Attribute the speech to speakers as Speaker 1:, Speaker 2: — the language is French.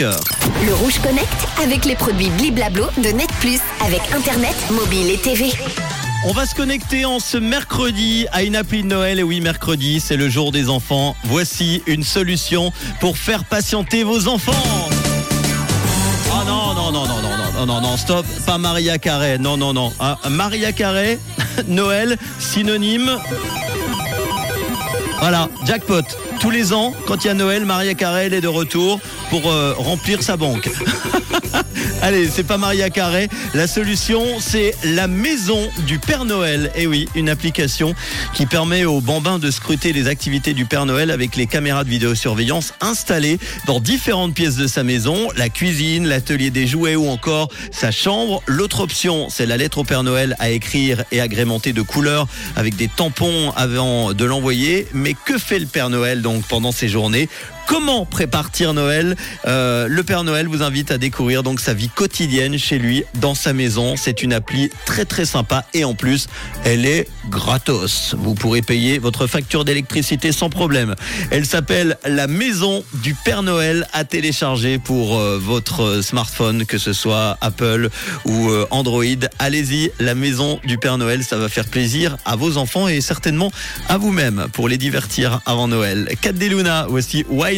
Speaker 1: Le Rouge Connect avec les produits Bliblablo de Net Plus avec Internet, mobile et TV.
Speaker 2: On va se connecter en ce mercredi à une appli de Noël. Et oui, mercredi, c'est le jour des enfants. Voici une solution pour faire patienter vos enfants. Oh non, non, non, non, non, non, non, non, stop. Pas Maria Carré. Non, non, non. Ah, Maria Carré, Noël, synonyme. Voilà, jackpot. Tous les ans, quand il y a Noël, Maria Carré elle est de retour pour euh, remplir sa banque. Allez, c'est pas Maria Carré. La solution, c'est la maison du Père Noël. Et oui, une application qui permet aux bambins de scruter les activités du Père Noël avec les caméras de vidéosurveillance installées dans différentes pièces de sa maison, la cuisine, l'atelier des jouets ou encore sa chambre. L'autre option, c'est la lettre au Père Noël à écrire et agrémentée de couleurs avec des tampons avant de l'envoyer. Mais que fait le Père Noël donc pendant ces journées Comment prépare-t-il Noël? Euh, Le Père Noël vous invite à découvrir donc sa vie quotidienne chez lui, dans sa maison. C'est une appli très très sympa et en plus, elle est gratos. Vous pourrez payer votre facture d'électricité sans problème. Elle s'appelle La Maison du Père Noël à télécharger pour euh, votre smartphone, que ce soit Apple ou euh, Android. Allez-y, La Maison du Père Noël, ça va faire plaisir à vos enfants et certainement à vous-même pour les divertir avant Noël. Cat des Luna, voici Wine